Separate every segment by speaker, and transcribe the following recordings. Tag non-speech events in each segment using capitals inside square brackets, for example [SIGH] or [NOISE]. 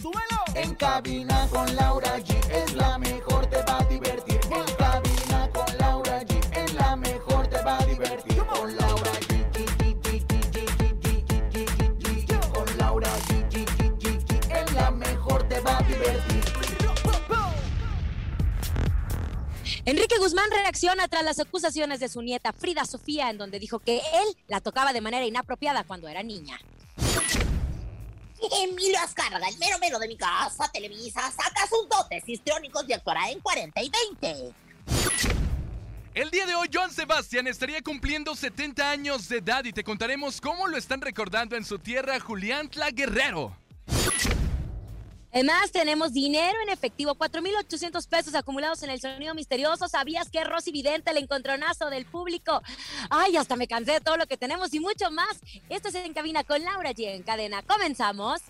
Speaker 1: ¡Súbelo!
Speaker 2: En cabina con Laura G es la mejor, te va a divertir. En cabina con Laura G es la mejor, te va a divertir. Con Laura G. Con Laura G. Es la mejor, te va a divertir.
Speaker 3: Enrique Guzmán reacciona tras las acusaciones de su nieta Frida Sofía, en donde dijo que él la tocaba de manera inapropiada cuando era niña. [LAUGHS]
Speaker 4: Emilio Azcárraga, el mero mero de mi casa, Televisa, saca sus dotes histriónicos y actuará en 40 y 20.
Speaker 5: El día de hoy, Joan Sebastián estaría cumpliendo 70 años de edad y te contaremos cómo lo están recordando en su tierra Julián Tla Guerrero.
Speaker 3: Además, tenemos dinero en efectivo, 4.800 pesos acumulados en el sonido misterioso. ¿Sabías que Rosy Vidente, el encontronazo del público? Ay, hasta me cansé de todo lo que tenemos y mucho más. Esto es En Cabina con Laura G. En cadena. Comenzamos.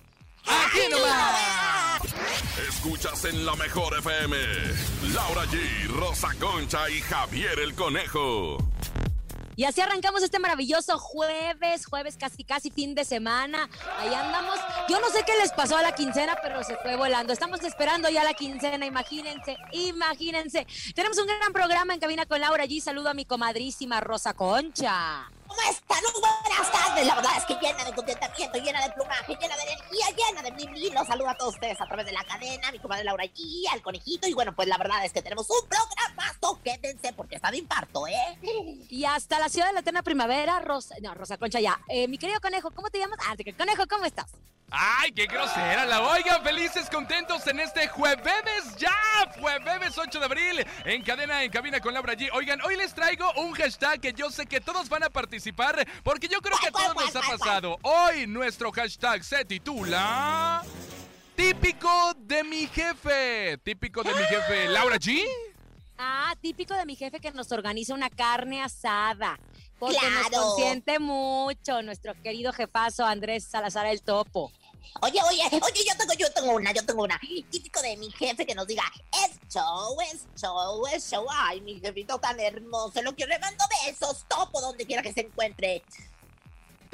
Speaker 5: ¡Aquí nomás!
Speaker 6: Escuchas en la mejor FM. Laura G, Rosa Concha y Javier el Conejo.
Speaker 3: Y así arrancamos este maravilloso jueves, jueves casi casi fin de semana. Ahí andamos. Yo no sé qué les pasó a la quincena, pero se fue volando. Estamos esperando ya la quincena, imagínense, imagínense. Tenemos un gran programa en cabina con Laura G. Saludo a mi comadrísima Rosa Concha.
Speaker 4: ¿Cómo están? Buenas tardes. La verdad es que llena de contentamiento, llena de plumaje, llena de energía, llena de mil Los saludo a todos ustedes a través de la cadena, mi comadre Laura G, al conejito. Y bueno, pues la verdad es que tenemos un programazo. Quédense porque está de infarto, ¿eh?
Speaker 3: Y hasta la ciudad de la eterna primavera, Rosa, no, Rosa Concha ya. Eh, mi querido conejo, ¿cómo te llamas? Ah, conejo, ¿cómo estás?
Speaker 5: ¡Ay, qué grosera la oigan! Felices, contentos en este jueves ya, jueves 8 de abril, en cadena, en cabina con Laura G. Oigan, hoy les traigo un hashtag que yo sé que todos van a participar, porque yo creo que a todos nos ha pasado. Hoy nuestro hashtag se titula... Típico de mi jefe. Típico de mi jefe, Laura G.
Speaker 3: Ah, típico de mi jefe que nos organiza una carne asada. Porque nos
Speaker 4: Claro.
Speaker 3: consiente mucho nuestro querido jefazo Andrés Salazar el Topo.
Speaker 4: Oye, oye, oye, yo tengo, yo tengo una, yo tengo una. Típico de mi jefe que nos diga, es show, es show, es show. Ay, mi jefito tan hermoso, lo que le mando besos, topo donde quiera que se encuentre.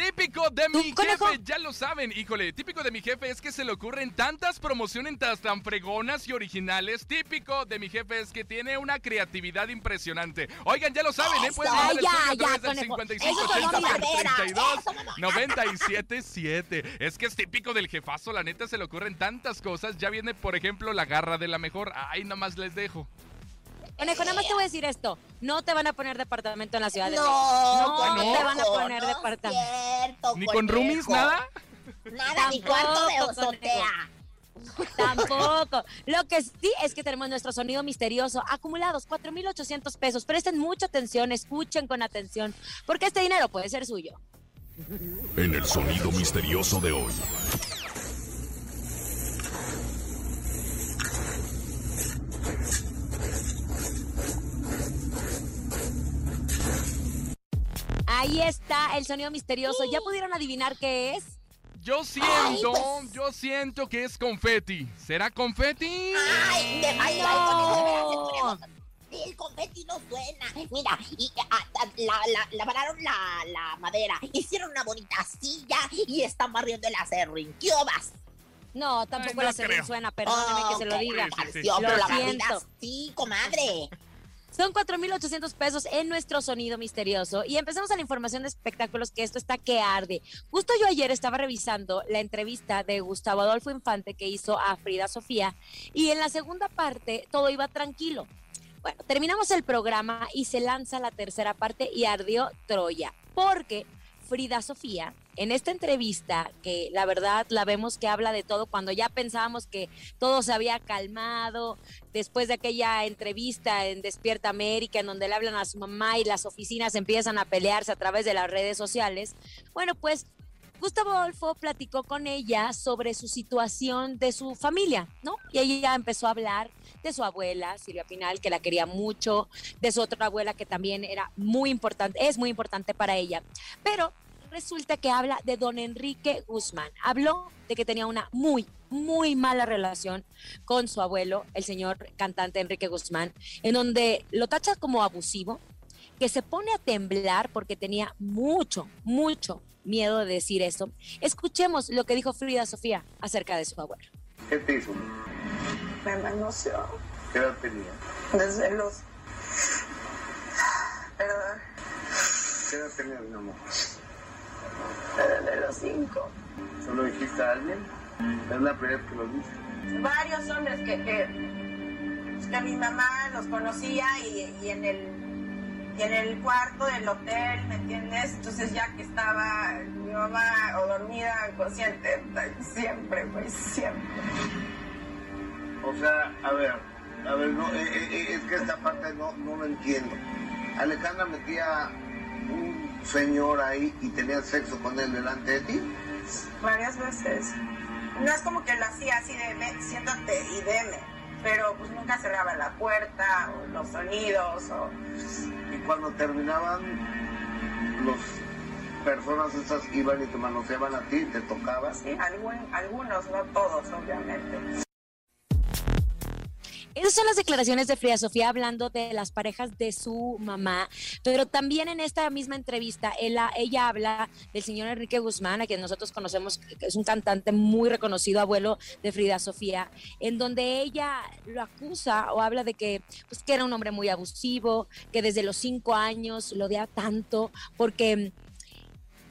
Speaker 5: Típico de mi jefe, ya lo saben, híjole, típico de mi jefe es que se le ocurren tantas promociones tan, tan fregonas y originales. Típico de mi jefe es que tiene una creatividad impresionante. Oigan, ya lo saben, ¿eh? Pueden estudio
Speaker 3: ya,
Speaker 5: a través del
Speaker 3: conejo.
Speaker 5: 55
Speaker 4: Eso sonó
Speaker 5: 80
Speaker 4: barbera,
Speaker 5: 32
Speaker 4: eso sonó-
Speaker 5: 97 7. Es que es típico del jefazo, la neta se le ocurren tantas cosas. Ya viene, por ejemplo, la garra de la mejor. Ay, nomás les dejo.
Speaker 3: Conejo, nada más te voy a decir esto. No te van a poner departamento en la ciudad de
Speaker 4: No,
Speaker 3: México. No,
Speaker 5: no,
Speaker 3: te van a poner
Speaker 4: no
Speaker 3: departamento.
Speaker 5: Ni con roomies, nada.
Speaker 4: Nada, ni cuarto de
Speaker 3: Tampoco,
Speaker 4: azotea.
Speaker 3: Tampoco. Lo que sí es que tenemos nuestro sonido misterioso. Acumulados 4,800 pesos. Presten mucha atención, escuchen con atención, porque este dinero puede ser suyo.
Speaker 6: En el sonido misterioso de hoy.
Speaker 3: Ahí está el sonido misterioso. ¿Ya pudieron adivinar qué es?
Speaker 5: Yo siento, yo siento que es confeti. ¿Será confeti?
Speaker 4: Ay, de ay, ay, conejo, de veras, el. El confeti no suena. Mira, y, ah, ah, la, la, lavararon la, la madera, hicieron una bonita silla y están barriendo el acerrín. ¿Qué obas?
Speaker 3: No, tampoco
Speaker 5: Ay, no creo.
Speaker 3: suena, perdóneme que se lo diga.
Speaker 4: qué
Speaker 5: Sí, sí.
Speaker 4: canción,
Speaker 3: Lo
Speaker 4: pero la
Speaker 3: siento.
Speaker 4: barrida sí, comadre.
Speaker 3: Son 4,800 pesos en nuestro sonido misterioso. Y empezamos a la información de espectáculos, que esto está que arde. Justo yo ayer estaba revisando la entrevista de Gustavo Adolfo Infante que hizo a Frida Sofía. Y en la segunda parte todo iba tranquilo. Bueno, terminamos el programa y se lanza la tercera parte y ardió Troya. Porque Frida Sofía, en esta entrevista, que la verdad la vemos que habla de todo, cuando ya pensábamos que todo se había calmado, después de aquella entrevista en Despierta América, en donde le hablan a su mamá y las oficinas empiezan a pelearse a través de las redes sociales, bueno, pues Gustavo Adolfo platicó con ella sobre su situación de su familia, ¿no? Y ella empezó a hablar de su abuela, Silvia Pinal, que la quería mucho, de su otra abuela que también era muy importante, es muy importante para ella. Pero resulta que habla de don Enrique Guzmán. Habló de que tenía una muy, muy mala relación con su abuelo, el señor cantante Enrique Guzmán, en donde lo tacha como abusivo, que se pone a temblar porque tenía mucho, mucho miedo de decir eso. Escuchemos lo que dijo Frida Sofía acerca de su abuelo.
Speaker 7: ¿Qué te hizo?
Speaker 8: Me manoseó.
Speaker 7: ¿Qué edad tenía?
Speaker 8: Desde los... Perdón.
Speaker 7: ¿Qué edad tenía mi amor?
Speaker 8: Desde los cinco.
Speaker 7: ¿Solo dijiste a alguien? Es la primera vez que lo viste.
Speaker 8: Varios hombres que, que, que mi mamá los conocía y, y en el y en el cuarto del hotel, ¿me entiendes? Entonces ya que estaba mi mamá o dormida, consciente, siempre, pues siempre.
Speaker 7: O sea, a ver, a ver, no, eh, eh, es que esta parte no, no lo entiendo. Alejandra metía señor ahí y tenía sexo con él delante de ti.
Speaker 8: Varias veces. No es como que lo hacía así de, "Ven, siéntate y deme, pero pues nunca cerraba la puerta o los sonidos o...
Speaker 7: Y cuando terminaban, los personas esas iban y te manoseaban a ti, te tocaban.
Speaker 8: Sí, algún- algunos, no todos, obviamente.
Speaker 3: Esas son las declaraciones de Frida Sofía hablando de las parejas de su mamá, pero también en esta misma entrevista ella, habla del señor Enrique Guzmán, a quien nosotros conocemos, que es un cantante muy reconocido, abuelo de Frida Sofía, en donde ella lo acusa o habla de que, pues, que era un hombre muy abusivo, que desde los cinco años lo odiaba tanto, porque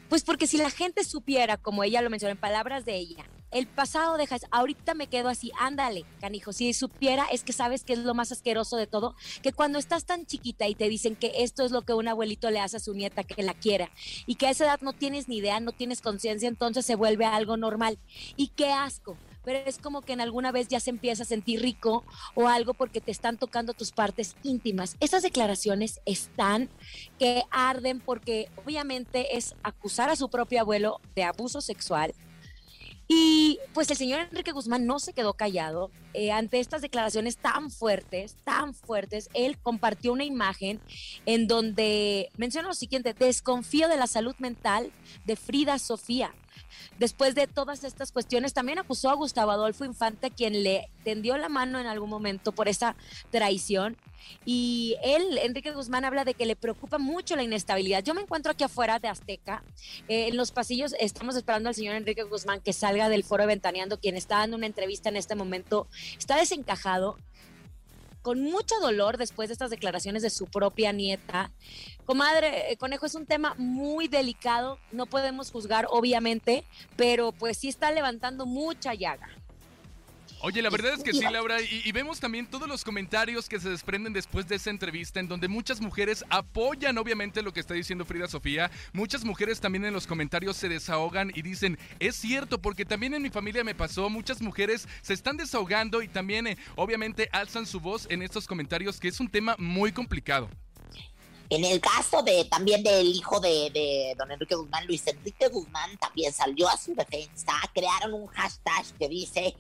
Speaker 3: pues porque si la gente supiera, como ella lo mencionó en palabras de ella, el pasado dejas, ahorita me quedo así, ándale, canijo, si supiera es que sabes que es lo más asqueroso de todo, que cuando estás tan chiquita y te dicen que esto es lo que un abuelito le hace a su nieta, que la quiera, y que a esa edad no tienes ni idea, no tienes conciencia, entonces se vuelve algo normal. Y qué asco, pero es como que en alguna vez ya se empieza a sentir rico o algo porque te están tocando tus partes íntimas. Esas declaraciones están que arden porque obviamente es acusar a su propio abuelo de abuso sexual. Y pues el señor Enrique Guzmán no se quedó callado eh, ante estas declaraciones tan fuertes, tan fuertes. Él compartió una imagen en donde menciona lo siguiente, desconfío de la salud mental de Frida Sofía. Después de todas estas cuestiones, también acusó a Gustavo Adolfo Infante, quien le tendió la mano en algún momento por esa traición. Y él, Enrique Guzmán, habla de que le preocupa mucho la inestabilidad. Yo me encuentro aquí afuera de Azteca, eh, en los pasillos, estamos esperando al señor Enrique Guzmán que salga del foro de Ventaneando, quien está dando una entrevista en este momento. Está desencajado, con mucho dolor después de estas declaraciones de su propia nieta. Comadre, eh, Conejo, es un tema muy delicado, no podemos juzgar, obviamente, pero pues sí está levantando mucha llaga.
Speaker 5: Oye, la verdad es que sí, Laura, y, y vemos también todos los comentarios que se desprenden después de esa entrevista, en donde muchas mujeres apoyan obviamente lo que está diciendo Frida Sofía, muchas mujeres también en los comentarios se desahogan y dicen, es cierto, porque también en mi familia me pasó, muchas mujeres se están desahogando y también eh, obviamente alzan su voz en estos comentarios, que es un tema muy complicado.
Speaker 4: En el caso de también del hijo de, de don Enrique Guzmán, Luis Enrique Guzmán también salió a su defensa, crearon un hashtag que dice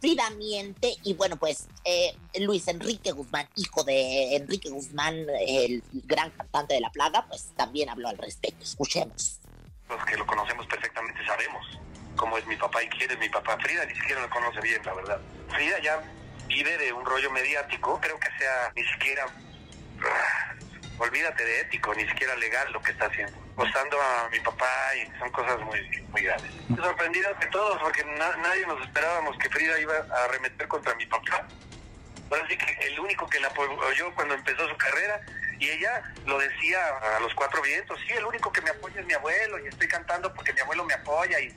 Speaker 4: Frida miente y bueno pues eh, Luis Enrique Guzmán, hijo de Enrique Guzmán, el gran cantante de La Plaga, pues también habló al respecto. Escuchemos.
Speaker 9: Los que lo conocemos perfectamente sabemos cómo es mi papá y quién es mi papá. Frida ni siquiera lo conoce bien, la verdad. Frida ya vive de un rollo mediático, creo que sea ni siquiera olvídate de ético, ni siquiera legal lo que está haciendo. Acosando a mi papá y son cosas muy, muy graves. Sorprendidos de todos porque na- nadie nos esperábamos que Frida iba a arremeter contra mi papá. Ahora sí que el único que la apoyó cuando empezó su carrera y ella lo decía a los cuatro vientos, sí, el único que me apoya es mi abuelo y estoy cantando porque mi abuelo me apoya y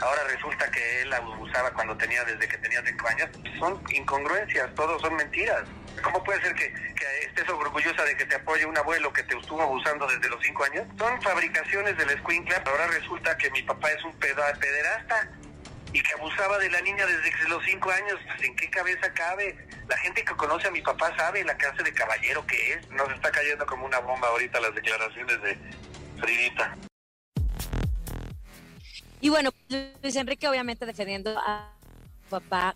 Speaker 9: ahora resulta que él abusaba cuando tenía, desde que tenía cinco años. Son incongruencias, todos son mentiras. ¿Cómo puede ser que, que estés orgullosa de que te apoye un abuelo que te estuvo abusando desde los cinco años? Son fabricaciones del escuincla. Ahora resulta que mi papá es un pederasta y que abusaba de la niña desde los cinco años. Pues, ¿En qué cabeza cabe? La gente que conoce a mi papá sabe la clase de caballero que es. Nos está cayendo como una bomba ahorita las declaraciones de Fridita.
Speaker 3: Y bueno, Luis Enrique obviamente defendiendo a papá.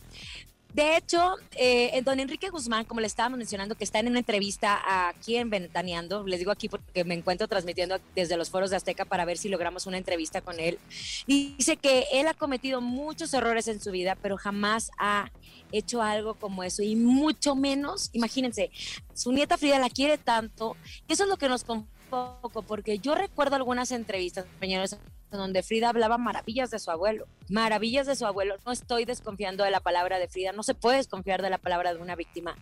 Speaker 3: De hecho, eh, don Enrique Guzmán, como le estábamos mencionando, que está en una entrevista aquí en Ventaneando, les digo aquí porque me encuentro transmitiendo desde los foros de Azteca para ver si logramos una entrevista con él, dice que él ha cometido muchos errores en su vida, pero jamás ha hecho algo como eso, y mucho menos, imagínense, su nieta Frida la quiere tanto, eso es lo que nos poco, porque yo recuerdo algunas entrevistas, compañeros, donde Frida hablaba maravillas de su abuelo, maravillas de su abuelo. No estoy desconfiando de la palabra de Frida, no se puede desconfiar de la palabra de una víctima,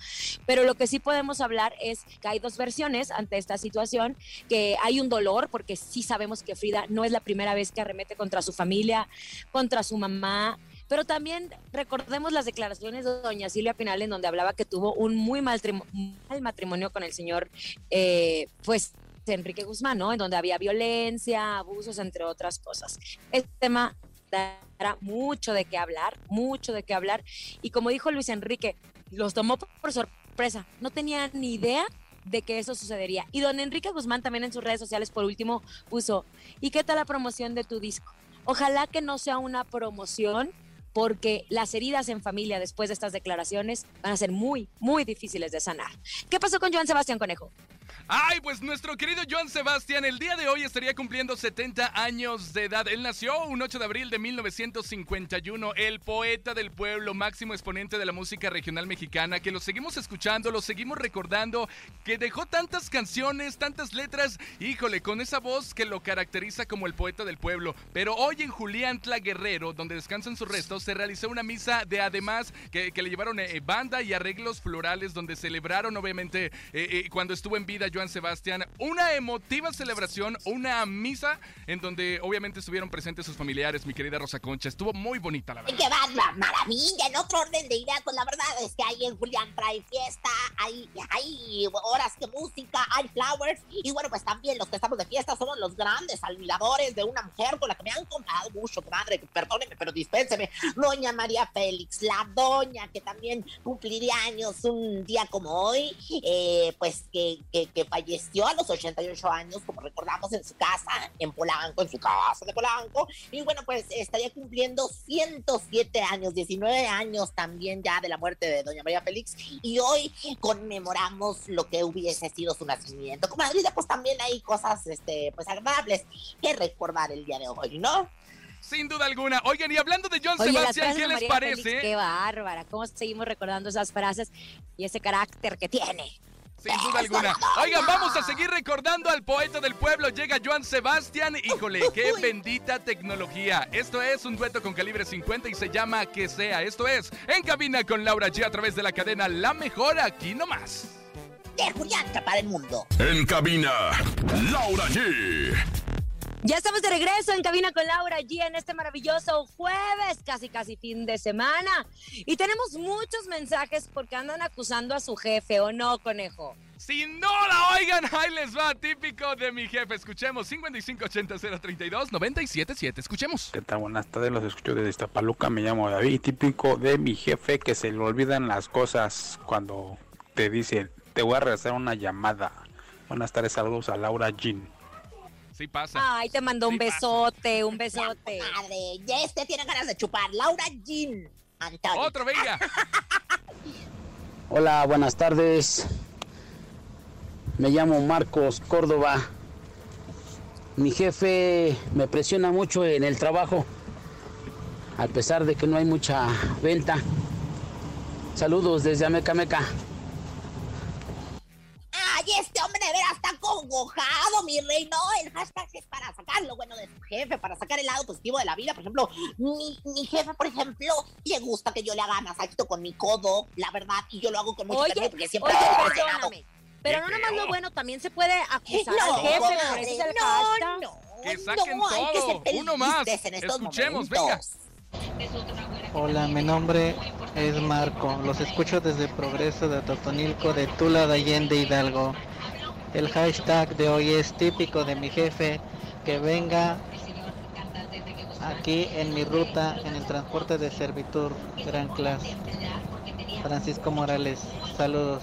Speaker 3: pero lo que sí podemos hablar es que hay dos versiones ante esta situación, que hay un dolor, porque sí sabemos que Frida no es la primera vez que arremete contra su familia, contra su mamá, pero también recordemos las declaraciones de doña Silvia Pinal en donde hablaba que tuvo un muy mal, matrimonio con el señor, eh, pues Enrique Guzmán, ¿no? En donde había violencia, abusos, entre otras cosas. Este tema dará mucho de qué hablar, mucho de qué hablar. Y como dijo Luis Enrique, los tomó por sorpresa. No tenía ni idea de que eso sucedería. Y don Enrique Guzmán también en sus redes sociales, por último, puso, ¿y qué tal la promoción de tu disco? Ojalá que no sea una promoción porque las heridas en familia después de estas declaraciones van a ser muy, muy difíciles de sanar. ¿Qué pasó con Joan Sebastián Conejo?
Speaker 5: Ay, pues nuestro querido Joan Sebastián el día de hoy estaría cumpliendo 70 años de edad. Él nació un 8 de abril de 1951, el poeta del pueblo, máximo exponente de la música regional mexicana, que lo seguimos escuchando, lo seguimos recordando, que dejó tantas canciones, tantas letras, híjole, con esa voz que lo caracteriza como el poeta del pueblo. Pero hoy en Julián Tla Guerrero, donde descansan sus restos, se realizó una misa de además que, le llevaron eh, banda y arreglos florales, donde celebraron obviamente eh, eh, cuando estuvo en vida Joan Sebastián, una emotiva celebración, una misa en donde obviamente estuvieron presentes sus familiares, mi querida Rosa Concha. Estuvo muy bonita, la verdad.
Speaker 4: ¡Qué va, maravilla! En otro orden de ideas, pues la verdad es que ahí en Julián trae fiesta, hay, hay horas de música, hay flowers. Y bueno, pues también los que estamos de fiesta somos grandes admiradores de una mujer con la que me han contado mucho, madre, perdóneme, pero dispénseme. Doña María Félix, la doña que también cumpliría años un día como hoy, eh, pues que, que, falleció a los 88 años, como recordamos, en su casa, en Polanco, en su casa de Polanco. Y bueno, pues estaría cumpliendo 107 años, 19 años también ya de la muerte de Doña María Félix. Y hoy conmemoramos lo que hubiese sido su nacimiento. Como Madrid, pues también hay cosas este, pues que recordar el día de hoy, ¿no?
Speaker 5: Sin duda alguna. Oigan, y hablando de John Sebastián, ¿qué les parece?
Speaker 3: qué bárbara, cómo seguimos recordando esas frases y ese carácter que tiene.
Speaker 5: Sin duda alguna. Oigan, vamos a seguir recordando al poeta del pueblo. Llega Joan Sebastián. Híjole, qué bendita tecnología. Esto es un dueto con calibre 50 y se llama Que sea. Esto es En Cabina con Laura G a través de la cadena La Mejor aquí nomás.
Speaker 4: De Julián para el mundo.
Speaker 6: En Cabina, Laura G.
Speaker 3: Ya estamos de regreso en cabina con Laura G en este maravilloso jueves, casi casi fin de semana. Y tenemos muchos mensajes porque andan acusando a su jefe, ¿o no, conejo?
Speaker 5: Si no la oigan, ahí les va, típico de mi jefe. Escuchemos 5580-032-977. Escuchemos.
Speaker 10: ¿Qué tal? Buenas tardes, los escucho desde Iztapaluca. Me llamo David, típico de mi jefe que se le olvidan las cosas cuando te dice, te voy a regresar una llamada. Buenas tardes, saludos a Laura Jean.
Speaker 5: Sí pasa.
Speaker 3: Ay, te mandó un besote, un besote.
Speaker 4: Madre, ya este tiene ganas de chupar. Laura Jean. Antonio.
Speaker 5: Otro, venga. [LAUGHS]
Speaker 11: Hola, buenas tardes. Me llamo Marcos Córdoba. Mi jefe me presiona mucho en el trabajo, a pesar de que no hay mucha venta. Saludos desde Amecameca.
Speaker 4: Ay, este hombre de veras está congojado, mi rey. No, el hashtag es para sacar lo bueno de su jefe, para sacar el lado positivo de la vida. Por ejemplo, mi, mi jefe, por ejemplo, le gusta que yo le haga masajito con mi codo, la verdad, y yo lo hago con mucho
Speaker 3: oye,
Speaker 4: cariño porque siempre
Speaker 3: oye. Pero no nomás lo bueno, también se puede acusar [LAUGHS]
Speaker 4: No,
Speaker 3: al jefe,
Speaker 4: comadre,
Speaker 3: por eso es el
Speaker 4: no,
Speaker 3: hashtag.
Speaker 4: no,
Speaker 5: Que saquen
Speaker 4: no,
Speaker 5: Uno más.
Speaker 4: en estos
Speaker 5: Escuchemos,
Speaker 4: momentos.
Speaker 12: Hola, mi nombre es Marco. Los escucho desde Progreso de Totonilco, de Tula de Allende Hidalgo. El hashtag de hoy es típico de mi jefe que venga aquí en mi ruta en el transporte de servitur Gran Clase. Francisco Morales, saludos.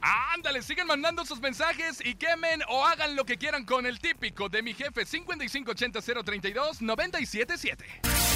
Speaker 5: Ándale, sigan mandando sus mensajes y quemen o hagan lo que quieran con el típico de mi jefe 5580 032 977.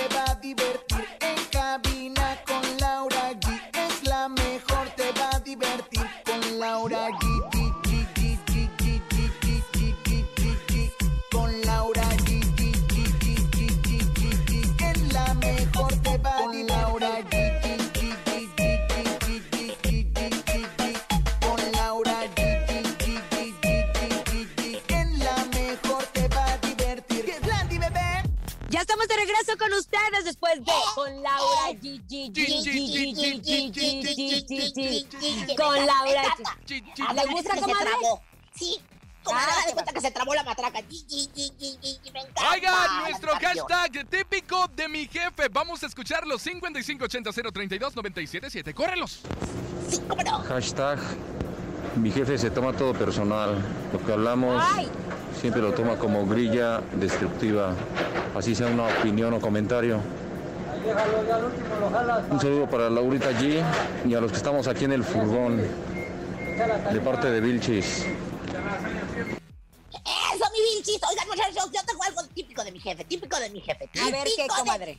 Speaker 2: con Laura.
Speaker 3: ¿Le gusta, comadre?
Speaker 4: Sí, Comadre,
Speaker 3: ah,
Speaker 4: de cuenta que se trabó la matraca.
Speaker 5: Oigan, nuestro hashtag típico de mi jefe. Vamos a escuchar los Correlos. ¡Córrelos! Sí, cómo.
Speaker 13: Hashtag mi jefe se toma todo personal. Lo que hablamos
Speaker 3: Ay.
Speaker 13: siempre lo toma como grilla destructiva. Así sea una opinión o comentario. Un saludo para Laurita G y a los que estamos aquí en el furgón. De parte de Vilchis.
Speaker 4: Eso, mi Vilchis. Oigan, muchachos, yo tengo algo típico de mi jefe, típico de mi jefe.
Speaker 3: A ver, ¿qué,
Speaker 4: típico de-
Speaker 3: comadre?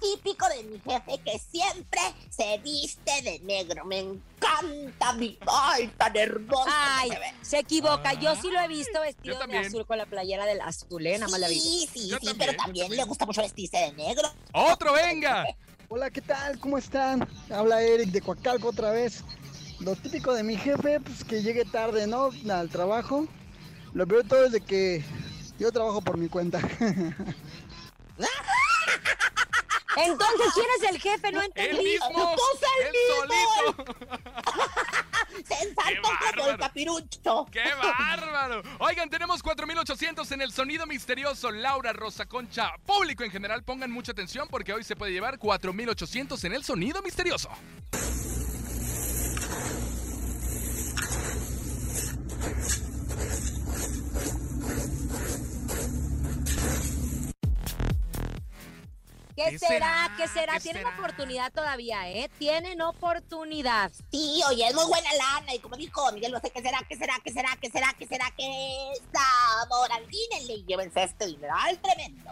Speaker 4: Típico de mi jefe que siempre se viste de negro. Me encanta mi... ¡Ay, tan hermoso!
Speaker 3: Ay,
Speaker 4: se ve.
Speaker 3: se equivoca. Yo sí lo he visto vestido de azul con la playera del azul, ¿eh? Nada más la vi.
Speaker 4: Sí, sí,
Speaker 5: Yo
Speaker 4: sí,
Speaker 5: también,
Speaker 4: pero también
Speaker 5: también.
Speaker 4: le gusta mucho vestirse de negro.
Speaker 5: ¡Otro, venga! [LAUGHS]
Speaker 14: Hola, ¿qué tal? ¿Cómo están? Habla Eric de Coacalco otra vez. Lo típico de mi jefe, pues que llegue tarde, ¿no? Al trabajo. Lo peor de todo es de que yo trabajo por mi cuenta. [LAUGHS]
Speaker 3: Entonces, ¿quién es el jefe? No
Speaker 5: ¡El
Speaker 3: entendí.
Speaker 5: mismo!
Speaker 4: ¡Cosa el
Speaker 5: ¡El solito! [LAUGHS]
Speaker 4: Se ensartó como el capirucho.
Speaker 5: ¡Qué bárbaro! Oigan, tenemos 4800 en el sonido misterioso. Laura, Rosa Concha, público en general, pongan mucha atención porque hoy se puede llevar 4800 en el sonido misterioso.
Speaker 3: ¿Qué,
Speaker 5: ¿Qué
Speaker 3: será? ¿Qué será?
Speaker 5: ¿Qué
Speaker 3: Tienen
Speaker 5: será?
Speaker 3: oportunidad todavía, ¿eh? Tienen oportunidad.
Speaker 4: Sí, oye, es muy buena lana. Y como dijo Miguel Bosé, ¿qué será? ¿Qué será? ¿Qué será? ¿Qué será? ¿Qué será? ¿Qué sabor? Aldínenle y llévense este dineral tremendo.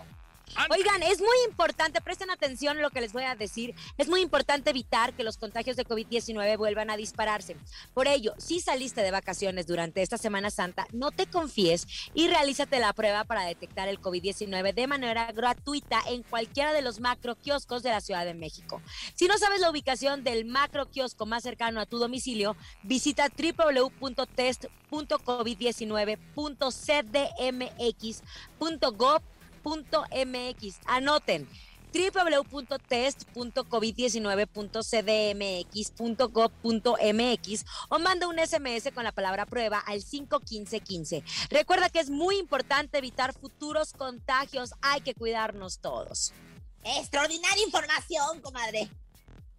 Speaker 3: Oigan, es muy importante, presten atención lo que les voy a decir, es muy importante evitar que los contagios de COVID-19 vuelvan a dispararse. Por ello, si saliste de vacaciones durante esta Semana Santa, no te confíes y realízate la prueba para detectar el COVID-19 de manera gratuita en cualquiera de los macro kioscos de la Ciudad de México. Si no sabes la ubicación del macro kiosco más cercano a tu domicilio, visita www.test.covid19.cdmx.gov .mx. Anoten www.test.covid19.cdmx.gov.mx o manda un SMS con la palabra prueba al 51515. Recuerda que es muy importante evitar futuros contagios, hay que cuidarnos todos.
Speaker 4: Extraordinaria información, comadre.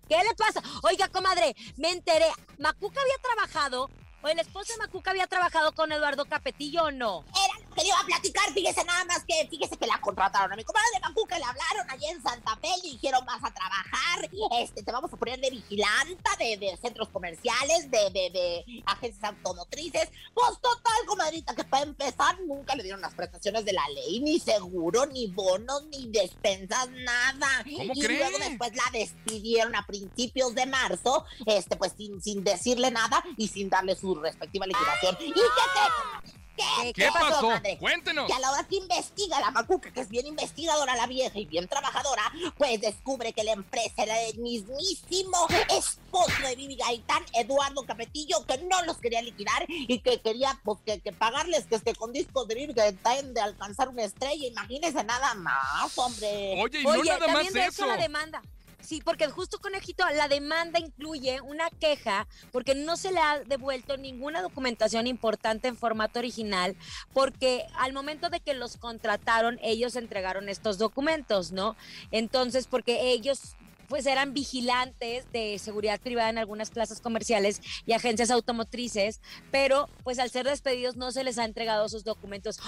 Speaker 3: ¿Qué le pasa? Oiga, comadre, me enteré. Macuca había trabajado, o el esposo de Macuca había trabajado con Eduardo Capetillo o no.
Speaker 4: Era que le iba a platicar, fíjese nada más que, fíjese que la contrataron a mi comadre de Macuca, le hablaron allá en Santa Fe, le dijeron vas a trabajar, este, te vamos a poner de vigilanta de, de centros comerciales, de, de, de agencias automotrices. Pues total, comadrita, que para empezar nunca le dieron las prestaciones de la ley, ni seguro, ni bonos, ni despensas, nada.
Speaker 5: ¿Cómo
Speaker 4: y
Speaker 5: cree?
Speaker 4: luego después la despidieron a principios de marzo, este, pues sin, sin decirle nada y sin darle su respectiva liquidación. ¿Y qué te... ¿Qué,
Speaker 5: ¿Qué pasó?
Speaker 4: comadre?
Speaker 5: Cuéntenos.
Speaker 4: Que a la hora que investiga la macuca, que es bien investigadora la vieja y bien trabajadora, pues descubre que la empresa era el mismísimo esposo de Vivi Gaitán, Eduardo Capetillo, que no los quería liquidar y que quería pues que, que pagarles que este con discos de Vivi Gaitán de alcanzar una estrella. Imagínense nada más, hombre.
Speaker 5: Oye, y no
Speaker 3: Oye,
Speaker 5: nada
Speaker 3: también
Speaker 5: más eso.
Speaker 3: la demanda. Sí, porque justo conejito, la demanda incluye una queja porque no se le ha devuelto ninguna documentación importante en formato original, porque al momento de que los contrataron, ellos entregaron estos documentos, ¿no? Entonces, porque ellos pues eran vigilantes de seguridad privada en algunas plazas comerciales y agencias automotrices, pero pues al ser despedidos no se les ha entregado sus documentos.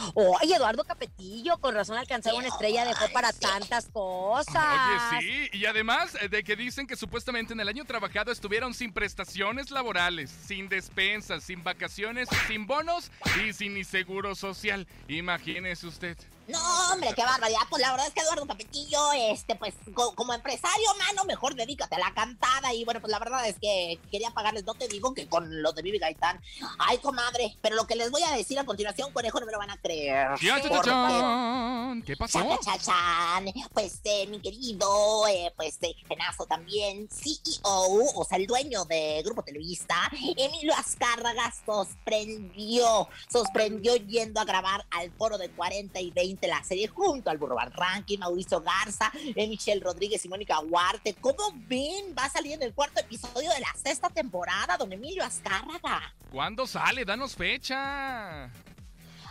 Speaker 3: ¡Ay, Eduardo Capetillo! Con razón alcanzar una estrella dejó para tantas cosas.
Speaker 5: Oye, sí, y además eh, de que dicen que supuestamente en el año trabajado estuvieron sin prestaciones laborales, sin despensas, sin vacaciones, sin bonos y sin ni seguro social. Imagínese usted.
Speaker 4: No, hombre, qué barbaridad. Pues la verdad es que Eduardo Capetillo, este, pues co- como empresario, mano, mejor dedícate a la cantada. Y bueno, pues la verdad es que quería pagarles, no te digo que con los de Vivi Gaitán. Ay, comadre, pero lo que les voy a decir a continuación, conejo, no me lo van a creer.
Speaker 5: Ya, cha, cha. ¿Qué pasó?
Speaker 4: Chachán. Pues eh, mi querido, eh, pues eh, Genazo también, CEO, o sea, el dueño de Grupo Televista, Emilio Azcárraga sorprendió, sorprendió yendo a grabar al foro de 40 y 20 la serie junto al Burro Ranking, Mauricio Garza, eh, Michelle Rodríguez y Mónica Huarte. ¿Cómo ven? Va a salir en el cuarto episodio de la sexta temporada, don Emilio Azcárraga.
Speaker 5: ¿Cuándo sale? Danos fecha.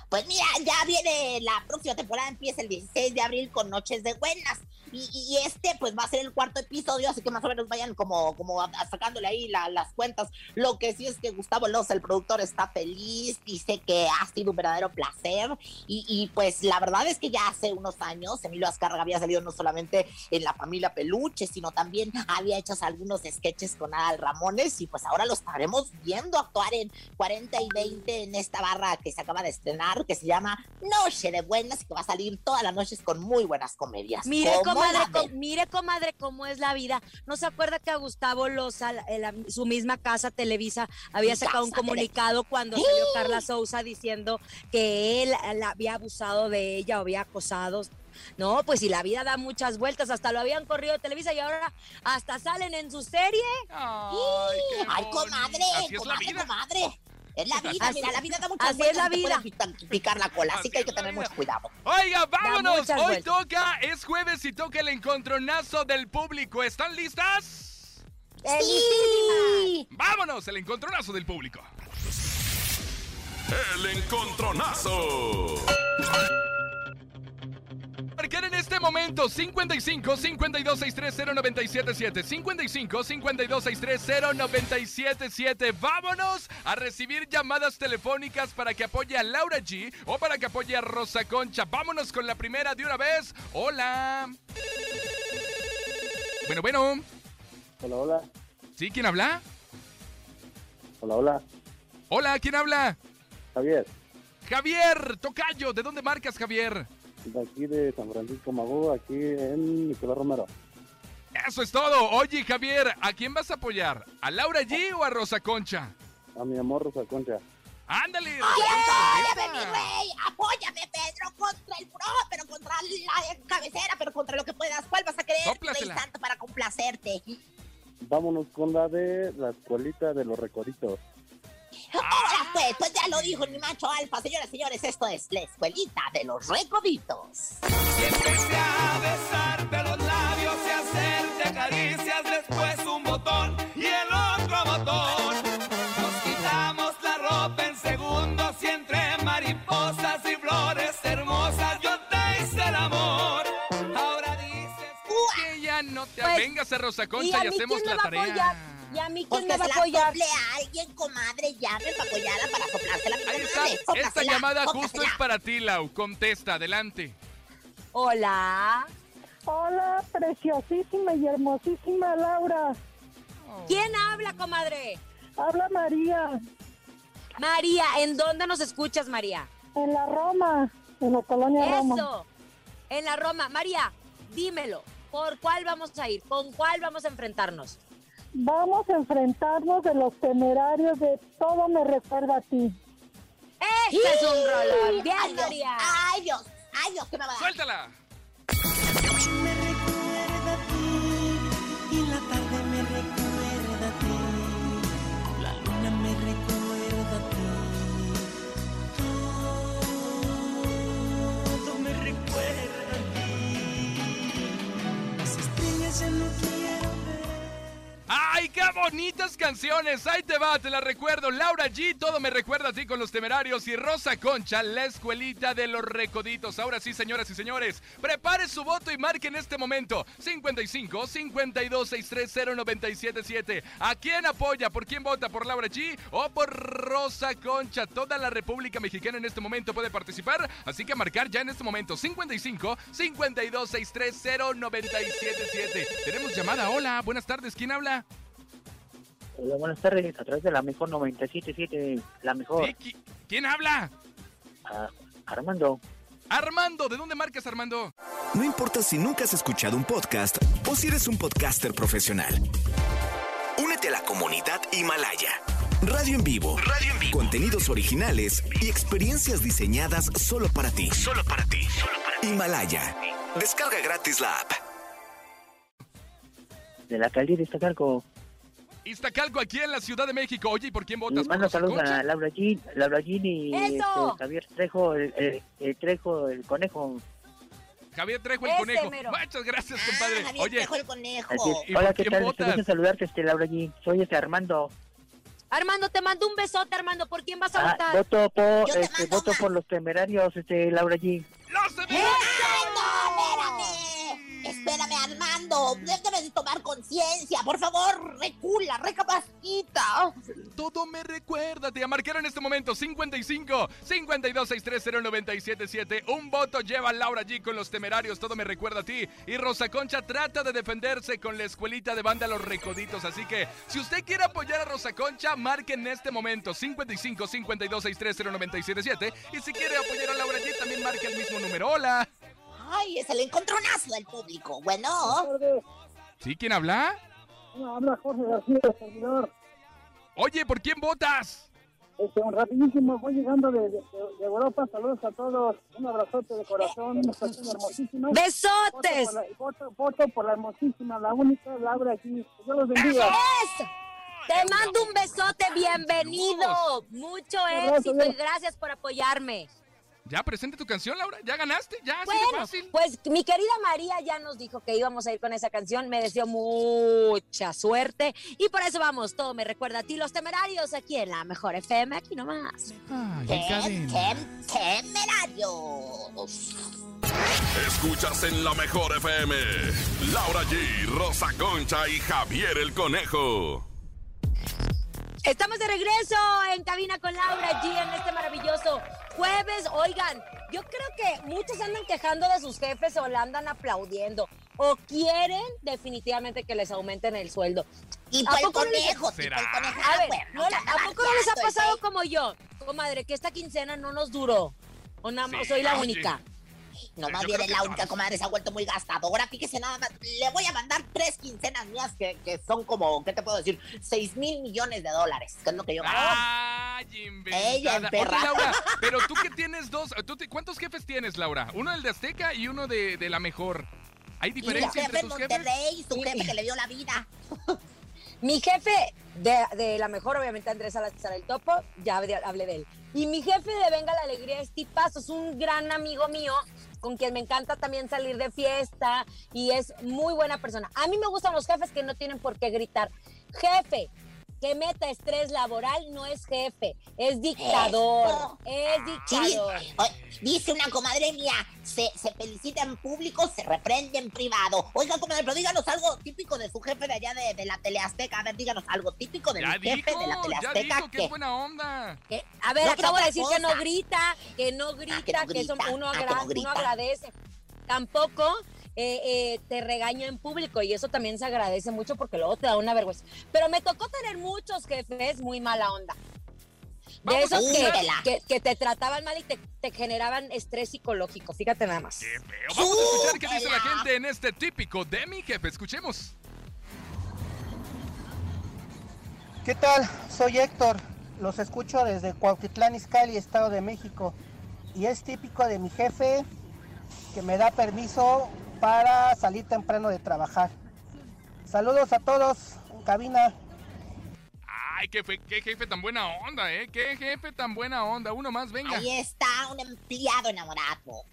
Speaker 4: Pues mira, ya viene la próxima temporada, empieza el 16 de abril con Noches de Buenas. Y, y este, pues va a ser el cuarto episodio, así que más o menos vayan como, como a- a sacándole ahí la- las cuentas. Lo que sí es que Gustavo Loza, el productor, está feliz, dice que ha sido un verdadero placer. Y, y, pues la verdad es que ya hace unos años Emilio Azcárraga había salido no solamente en la familia Peluche, sino también había hecho algunos sketches con Adal Ramones. Y pues ahora lo estaremos viendo actuar en 40 y 20 en esta barra que se acaba de estrenar, que se llama Noche de Buenas y que va a salir todas las noches con muy buenas comedias.
Speaker 3: Mire,
Speaker 4: ¿Cómo
Speaker 3: comadre, mire, comadre, cómo es la vida. ¿No se acuerda que a Gustavo Loza, la- su misma casa Televisa, había sacado un comunicado cuando
Speaker 4: ¡Sí!
Speaker 3: salió Carla Souza diciendo que él la había abusado de ella o había acosado? No, pues si la vida da muchas vueltas, hasta lo habían corrido de Televisa y ahora hasta salen en su serie.
Speaker 5: Ay,
Speaker 4: Ay, comadre,
Speaker 5: Así
Speaker 4: comadre, comadre. Es la vida,
Speaker 3: Así-
Speaker 4: mira, la vida da muchas
Speaker 3: así
Speaker 4: vueltas.
Speaker 3: es la vida.
Speaker 4: picar- picar la cola, así
Speaker 5: Así
Speaker 4: que hay que tener
Speaker 5: vida.
Speaker 4: mucho cuidado.
Speaker 5: Oiga, vámonos. Hoy
Speaker 3: vueltas.
Speaker 5: toca, es jueves y toca el encontronazo del público. ¿Están listas?
Speaker 4: ¡Sí!
Speaker 5: Vámonos, el encontronazo del público.
Speaker 6: El encontronazo.
Speaker 5: Momento 55 52 630 977 55 52 630 977 Vámonos a recibir llamadas telefónicas para que apoye a Laura G o para que apoye a Rosa Concha. Vámonos con la primera de una vez. Hola. Bueno, bueno.
Speaker 15: Hola, hola.
Speaker 5: ¿Sí? ¿Quién habla?
Speaker 15: Hola, hola.
Speaker 5: Hola, ¿quién habla?
Speaker 15: Javier,
Speaker 5: Javier Tocayo. ¿De dónde marcas, Javier?
Speaker 15: De aquí de San Francisco Magú, aquí en Nicolás Romero.
Speaker 5: Eso es todo. Oye, Javier, ¿a quién vas a apoyar? ¿A Laura G o a Rosa Concha?
Speaker 15: A mi amor Rosa Concha.
Speaker 5: ¡Ándale!
Speaker 4: ¡Ay, apóyame, mi rey! ¡Apóyame, Pedro! Contra el pro, pero contra la cabecera, pero contra lo que puedas. ¿Cuál vas a querer, rey santo, para complacerte?
Speaker 15: Vámonos con la de la escuelita de los recoditos.
Speaker 4: Ahora pues, pues ya lo dijo mi macho alfa. Señoras y señores, esto es la escuelita de los recoditos.
Speaker 16: Empecé a besarte los labios y hacerte caricias, después un botón y el otro botón. Nos quitamos la ropa en segundos y entre mariposas y flores hermosas yo te hice el amor. Ahora dices
Speaker 5: Que ya no te
Speaker 3: Pues,
Speaker 5: vengas a Rosa
Speaker 3: ¿Y
Speaker 5: Concha y
Speaker 3: mí
Speaker 5: hacemos la tarea.
Speaker 3: ¿Y a mí quién me va a apoyar?
Speaker 4: Alguien, comadre, llame para apoyarla, para soplársela.
Speaker 5: Esta
Speaker 4: Sóplasela,
Speaker 5: llamada justo es para ti, Lau. Contesta, adelante.
Speaker 3: Hola.
Speaker 17: Hola, preciosísima y hermosísima Laura.
Speaker 3: ¿Quién habla, comadre?
Speaker 17: Habla María,
Speaker 3: María, ¿en dónde nos escuchas, María?
Speaker 17: en la Roma, en la colonia Roma.
Speaker 3: Eso. En la Roma. María, dímelo. ¿Por cuál vamos a ir? ¿Con cuál vamos a enfrentarnos?
Speaker 17: Vamos a enfrentarnos de los temerarios de Todo me recuerda a ti.
Speaker 3: Este es un rolón. Bien,
Speaker 4: Ay, Dios,
Speaker 3: María.
Speaker 4: Ay, Dios, ay, Dios, ¿qué me va a dar?
Speaker 5: ¡Suéltala! Bonitas canciones! Ahí te va, te la recuerdo. Laura G, todo me recuerda a ti con los temerarios. Y Rosa Concha, la escuelita de los recoditos. Ahora sí, señoras y señores, prepare su voto y marque en este momento 55 52 630 977. ¿A quién apoya? ¿Por quién vota? ¿Por Laura G o por Rosa Concha? Toda la República Mexicana en este momento puede participar. Así que marcar ya en este momento 55 52 630 977. Tenemos llamada. Hola, buenas tardes. ¿Quién habla?
Speaker 18: Hola, buenas tardes. A través de la mejor 977, la mejor.
Speaker 5: Sí, ¿qui- ¿Quién habla?
Speaker 18: Ah, Armando.
Speaker 5: Armando, ¿de dónde marcas, Armando?
Speaker 19: No importa si nunca has escuchado un podcast o si eres un podcaster profesional. Únete a la comunidad Himalaya. Radio en vivo. Radio en vivo. Contenidos originales y experiencias diseñadas solo para ti. Solo para ti. Himalaya. Descarga gratis la app.
Speaker 18: De la alcaldía de Iztacalco.
Speaker 5: Iztacalco, aquí en la Ciudad de México. Oye, ¿y por quién
Speaker 18: Y
Speaker 5: votas? ¿Por
Speaker 18: mando saludos a Laura G, Laura G y este, Javier Trejo, el, el- el Trejo, el conejo.
Speaker 5: Javier Trejo, el conejo.
Speaker 3: mero.
Speaker 5: Muchas gracias, compadre.
Speaker 4: Javier
Speaker 5: Oye,
Speaker 4: Trejo el conejo.
Speaker 5: ¿Y
Speaker 18: Hola, ¿qué tal? Te gusta saludarte, este, Laura G. Soy este Armando.
Speaker 3: Armando, te mando un besote, Armando. ¿Por quién vas a
Speaker 18: Ah,
Speaker 3: votar?
Speaker 18: voto por, este, voto por los temerarios, este, Laura G.
Speaker 5: ¡Los
Speaker 4: ¡Eh,
Speaker 5: temerarios!
Speaker 4: ¡Espérame! Armando. De tomar conciencia. Por favor, recula, recapacita.
Speaker 5: Todo me recuerda. Te marcaron en este momento 55 52 630 977. Un voto lleva a Laura G con los temerarios. Todo me recuerda a ti. Y Rosa Concha trata de defenderse con la escuelita de banda Los Recoditos. Así que si usted quiere apoyar a Rosa Concha, marque en este momento 55 52 630 977. Y si quiere apoyar a Laura G, también marque el mismo número. Hola.
Speaker 4: Ay, es el encontronazo del público. Bueno,
Speaker 5: ¿Sí? ¿Quién habla?
Speaker 15: habla Jorge García, servidor.
Speaker 5: Oye, ¿por quién votas?
Speaker 15: Este, un rapidísimo, voy llegando de, de- de Europa. Saludos a todos. Un abrazote de corazón. Una estación hermosísima.
Speaker 3: ¡Besotes!
Speaker 15: Voto por, la, voto, voto por la hermosísima, la única Laura aquí. Que Dios los bendiga.
Speaker 3: ¡Eso! Te mando un besote, bienvenido. Mucho éxito y gracias por apoyarme.
Speaker 5: Ya presente tu canción, Laura. Ya ganaste. Ya, así de
Speaker 3: Bueno,
Speaker 5: fácil.
Speaker 3: pues mi querida María ya nos dijo que íbamos a ir con esa canción, me deseó mucha suerte y por eso vamos, todo me recuerda a ti, los temerarios, aquí en la mejor FM, aquí nomás.
Speaker 5: Ay,
Speaker 4: ¿qué,
Speaker 5: cadena.
Speaker 4: qué, temerarios?
Speaker 6: Escuchas en la mejor FM. Laura G, Rosa Concha y Javier el Conejo.
Speaker 3: Estamos de regreso en cabina con Laura G en este maravilloso jueves. Oigan, yo creo que muchos andan quejando de sus jefes o la andan aplaudiendo o quieren definitivamente que les aumenten el sueldo.
Speaker 4: Y
Speaker 3: ¿A poco no les-
Speaker 4: conejo.
Speaker 3: A ver, ¿no- ¿a poco no les ha pasado como yo? Comadre, que esta quincena no nos duró. O nada
Speaker 5: Sí,
Speaker 3: soy la única.
Speaker 4: No, más bien es la única comadre, se ha vuelto muy gastadora. Fíjese nada más, le voy a mandar tres quincenas mías que, que son como, ¿qué te puedo decir? Seis mil millones de dólares, que es lo que yo gano.
Speaker 5: ¡Ay, inventada!
Speaker 4: Ella,
Speaker 5: Oye,
Speaker 4: emperrada.
Speaker 5: Laura, [LAUGHS] pero tú que tienes dos, ¿tú te- ¿cuántos jefes tienes, Laura? Uno del de Azteca y uno de, de la mejor. ¿Hay
Speaker 4: y
Speaker 5: diferencia
Speaker 4: jefe
Speaker 5: entre
Speaker 4: en
Speaker 5: tus jefes?
Speaker 4: Monterrey, su jefe que le dio la vida.
Speaker 3: Mi jefe de, la mejor, obviamente Andrés Salazar el Topo, ya hablé de él. Y mi jefe de Venga la Alegría es Tipazo, es un gran amigo mío con quien me encanta también salir de fiesta y es muy buena persona. A mí me gustan los jefes que no tienen por qué gritar. Jefe que meta estrés laboral no es jefe, es dictador,
Speaker 4: Eso.
Speaker 3: es
Speaker 4: Sí,
Speaker 3: dictador.
Speaker 4: oye, dice una comadre mía, se, se felicita en público, se reprende en privado. Oiga, comadre, pero díganos algo típico de su jefe de allá de, de la Teleazteca. A ver, díganos algo típico de
Speaker 5: Ya
Speaker 4: mi jefe
Speaker 5: dijo,
Speaker 4: de la
Speaker 5: ya
Speaker 4: Teleazteca.
Speaker 5: dijo que
Speaker 4: que-
Speaker 5: es buena onda.
Speaker 3: Que- a ver,
Speaker 4: No,
Speaker 3: acabo de decir que no
Speaker 4: cosa.
Speaker 3: grita, que no grita,
Speaker 4: que no
Speaker 3: que, eso
Speaker 4: grita,
Speaker 3: uno,
Speaker 4: ah, que
Speaker 3: agra-
Speaker 4: no grita.
Speaker 3: uno agradece. Tampoco eh, eh, te regaña en público y eso también se agradece mucho porque luego te da una vergüenza. Pero me tocó tener muchos jefes muy mala onda. De esos que,
Speaker 4: escucharla.
Speaker 3: que, que te trataban mal y te, te generaban estrés psicológico. Fíjate nada más.
Speaker 5: Qué feo. Vamos a escuchar qué dice la gente en este típico de mi jefe. Escuchemos.
Speaker 20: ¿Qué tal? Soy Héctor. Los escucho desde Cuautitlán Izcalli, Estado de México. Y es típico de mi jefe que me da permiso para salir temprano de trabajar. Saludos a todos en cabina.
Speaker 5: Ay, qué, fe- qué jefe tan buena onda, ¿eh? Qué jefe tan buena onda. Uno más, venga.
Speaker 4: Ahí está un empleado enamorado.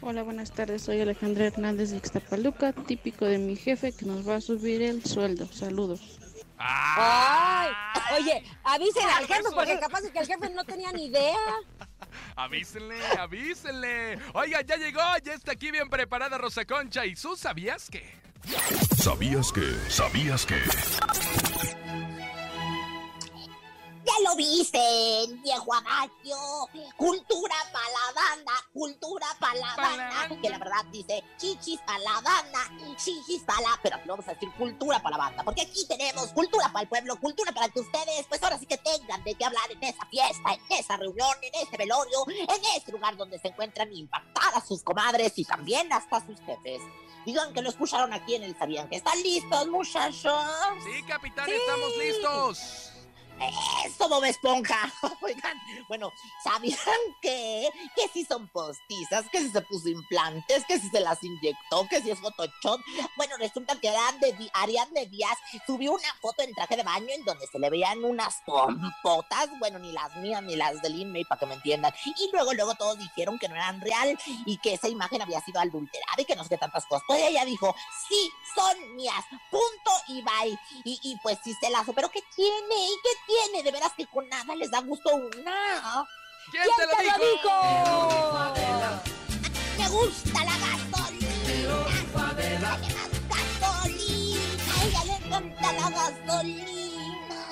Speaker 21: Hola, buenas tardes. Soy Alejandra Hernández de Ixtapaluca, típico de mi jefe que nos va a subir el sueldo. Saludos.
Speaker 3: Ay, oye, avísenle al jefe porque
Speaker 5: es.
Speaker 3: capaz es que el jefe no tenía ni idea. [LAUGHS]
Speaker 5: Avísenle, avísenle. Oiga, ya llegó, ya está aquí bien preparada Rosa Concha. ¿Y tú sabías que?
Speaker 6: ¿Sabías que? ¿Sabías que?
Speaker 4: Ya lo viste, viejo adagio. Cultura para la banda, cultura para la banda. Que la verdad dice chichis para la banda, chichis para la. Pero aquí vamos a decir cultura para la banda. Porque aquí tenemos cultura para el pueblo, cultura para que ustedes, pues ahora sí que tengan de qué hablar en esa fiesta, en esa reunión, en ese velorio, en ese lugar donde se encuentran impactar a sus comadres y también hasta sus jefes. Digan que lo escucharon aquí en el Sabían que están listos, muchachos.
Speaker 5: Sí, capitán, estamos listos.
Speaker 4: Eso, Bob Esponja. [LAUGHS] Oigan, bueno, ¿sabían que? Que si son postizas, que si se puso implantes, que si se las inyectó, que si es Photoshop. Bueno, resulta que Ariadne, Díaz subió una foto en traje de baño en donde se le veían unas pompotas, bueno, ni las mías ni las del Inmate, para que me entiendan. Y luego, luego todos dijeron que no eran real y que esa imagen había sido adulterada y que no sé qué tantas cosas. Pues ella dijo, sí, son mías, punto y bye. Y, y pues sí se las... ¿Pero qué tiene? ¿Y qué tiene? De veras que con nada les da gusto una.
Speaker 5: ¿Quién te lo dijo?
Speaker 4: Me gusta la gasolina. Más gasolina. A ella le encanta la gasolina.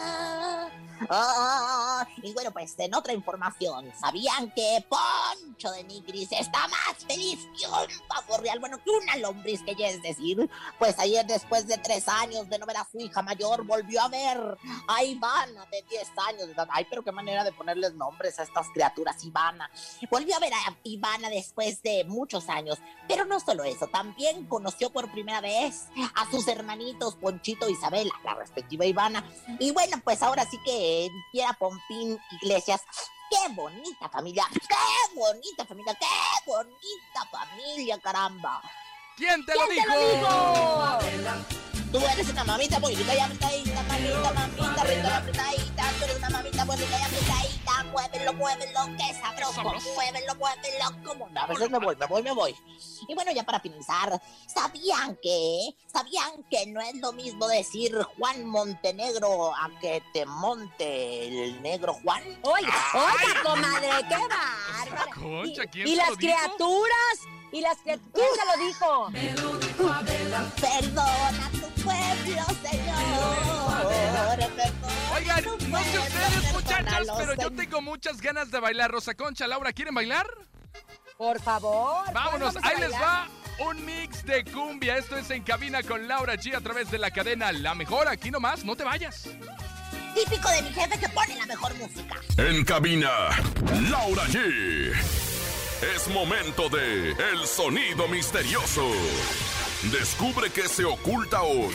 Speaker 4: Ah, y bueno, pues en otra información, ¿sabían que Poncho de Nigris está más feliz que un pavo real? Bueno, que una lombriz, que ya es decir, pues ayer después de tres años de no ver a su hija mayor, volvió a ver a Ivana de 10 años. Ay, pero qué manera de ponerles nombres a estas criaturas, Ivana. Volvió a ver a Ivana después de muchos años, pero no solo eso, también conoció por primera vez a sus hermanitos Ponchito e Isabela, la respectiva Ivana. Y bueno, pues ahora sí que Piera Iglesias. ¡Qué bonita familia! ¡Qué bonita familia! ¡Qué bonita familia, caramba!
Speaker 5: ¿Quién te lo
Speaker 4: ¿Quién
Speaker 5: dijo?
Speaker 4: te lo dijo? Tú eres una mamita muy rica y apretadita, mamita, mamita, rica y apretadita. Tú eres una mamita muy rica y apretadita. Muévelo, muévelo, qué sabroso. Muévelo, muévelo, como A veces me voy, me voy, me voy. Y bueno, ya para finalizar, ¿sabían que? ¿Sabían que no es lo mismo decir Juan Montenegro a que te monte el negro Juan?
Speaker 3: Oiga, oiga, comadre, qué [LAUGHS]
Speaker 5: ¿quién
Speaker 3: Y las
Speaker 5: dijo?
Speaker 3: criaturas, y las criaturas, ¿quién se lo dijo?
Speaker 4: Perdona Señor.
Speaker 5: Oigan, no sé ustedes, muchachos, pero yo tengo muchas ganas de bailar. Rosa Concha, Laura, ¿quieren bailar?
Speaker 3: Por favor.
Speaker 5: Vámonos,
Speaker 3: vamos
Speaker 5: ahí les va un mix de cumbia. Esto es En Cabina con Laura G a través de la cadena La Mejor. Aquí nomás, no te vayas.
Speaker 4: Típico de mi jefe que pone la mejor música.
Speaker 6: En cabina, Laura G. Es momento de El Sonido Misterioso. Descubre qué se oculta hoy.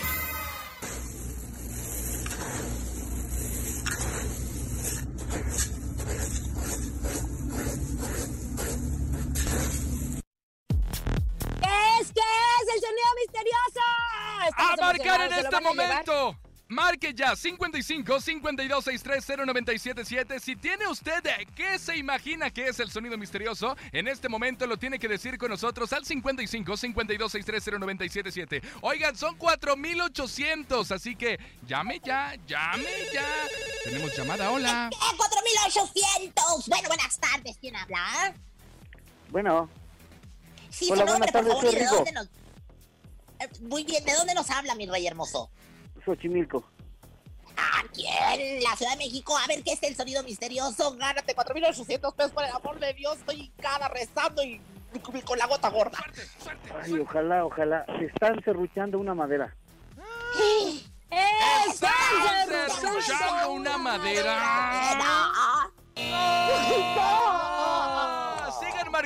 Speaker 3: ¿Qué es? ¿Qué es? ¡El sonido misterioso! Estamos
Speaker 5: A marcar en
Speaker 3: emocionados, ¿se lo
Speaker 5: este
Speaker 3: a llevar?
Speaker 5: Marque ya 55 52 63 0977. Si tiene usted eh, qué se imagina que es el sonido misterioso, en este momento lo tiene que decir con nosotros al 55 52 63 0977. Oigan, son 4800, así que llame ya, llame ya. Tenemos llamada, hola.
Speaker 4: ¡Eh, 4800! Bueno, buenas tardes. ¿Quién habla?
Speaker 18: Bueno,
Speaker 4: Sí,
Speaker 18: Hola,
Speaker 4: su nombre,
Speaker 18: buenas
Speaker 4: por
Speaker 18: tardes,
Speaker 4: favor, ¿y de dónde nos...? Eh, Muy bien, ¿de dónde nos habla, mi rey hermoso?
Speaker 18: Xochimilco.
Speaker 4: Aquí en la Ciudad de México. A ver, ¿qué es el sonido misterioso? Gánate 4.800 pesos, por el amor de Dios. Estoy hincada rezando y con la gota gorda.
Speaker 18: Ay, ojalá, ojalá. Se están serruchando una madera.
Speaker 5: ¡Están serruchando una madera! Sigan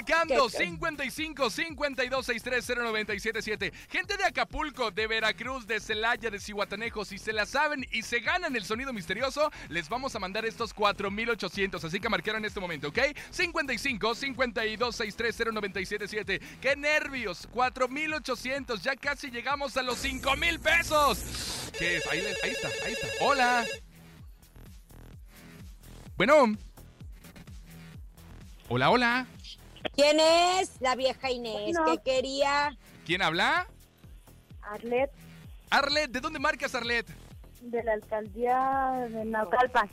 Speaker 5: marcando 55 52 63 0977. Gente de Acapulco, de Veracruz, de Celaya, de Cihuatanejo, si se la saben y se ganan el sonido misterioso, les vamos a mandar estos 4800. Así que marcaron en este momento, ¿ok? 55 52 63 0977. ¡Qué nervios! 4800. Ya casi llegamos a los 5000 pesos. ¿Qué es? Ahí, ahí está, ahí está. Hola. Bueno. Hola, hola.
Speaker 3: ¿Quién es la vieja Inés?
Speaker 17: Bueno.
Speaker 3: ¿Qué quería?
Speaker 5: ¿Quién habla?
Speaker 17: Arlet,
Speaker 5: Arlet, ¿de dónde marcas Arlet?
Speaker 17: de la alcaldía de Naucalpan.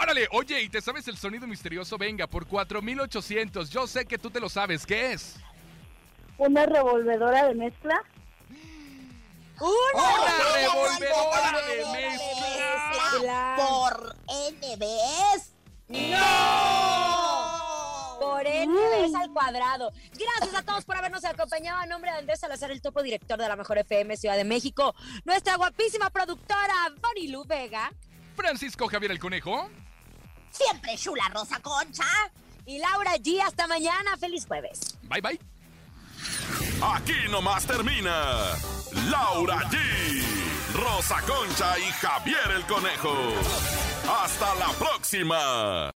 Speaker 5: Órale, oye, ¿y te sabes el sonido misterioso? Venga, por 4800. Yo sé que tú te lo sabes. ¿Qué es?
Speaker 17: Una revolvedora de mezcla.
Speaker 5: ¡Una revolvedora de mezcla!
Speaker 4: Por NBS.
Speaker 3: ¡No! Por NBS al cuadrado. Gracias a todos por habernos acompañado. A nombre de Andrés Salazar, el topo director de la Mejor FM Ciudad de México. Nuestra guapísima productora, Bonnie Lu Vega.
Speaker 5: Francisco Javier el Conejo.
Speaker 4: Siempre chula Rosa Concha.
Speaker 3: Y Laura G. Hasta mañana. Feliz jueves.
Speaker 5: Bye, bye.
Speaker 6: Aquí nomás termina Laura G, Rosa Concha y Javier el Conejo. Hasta la próxima.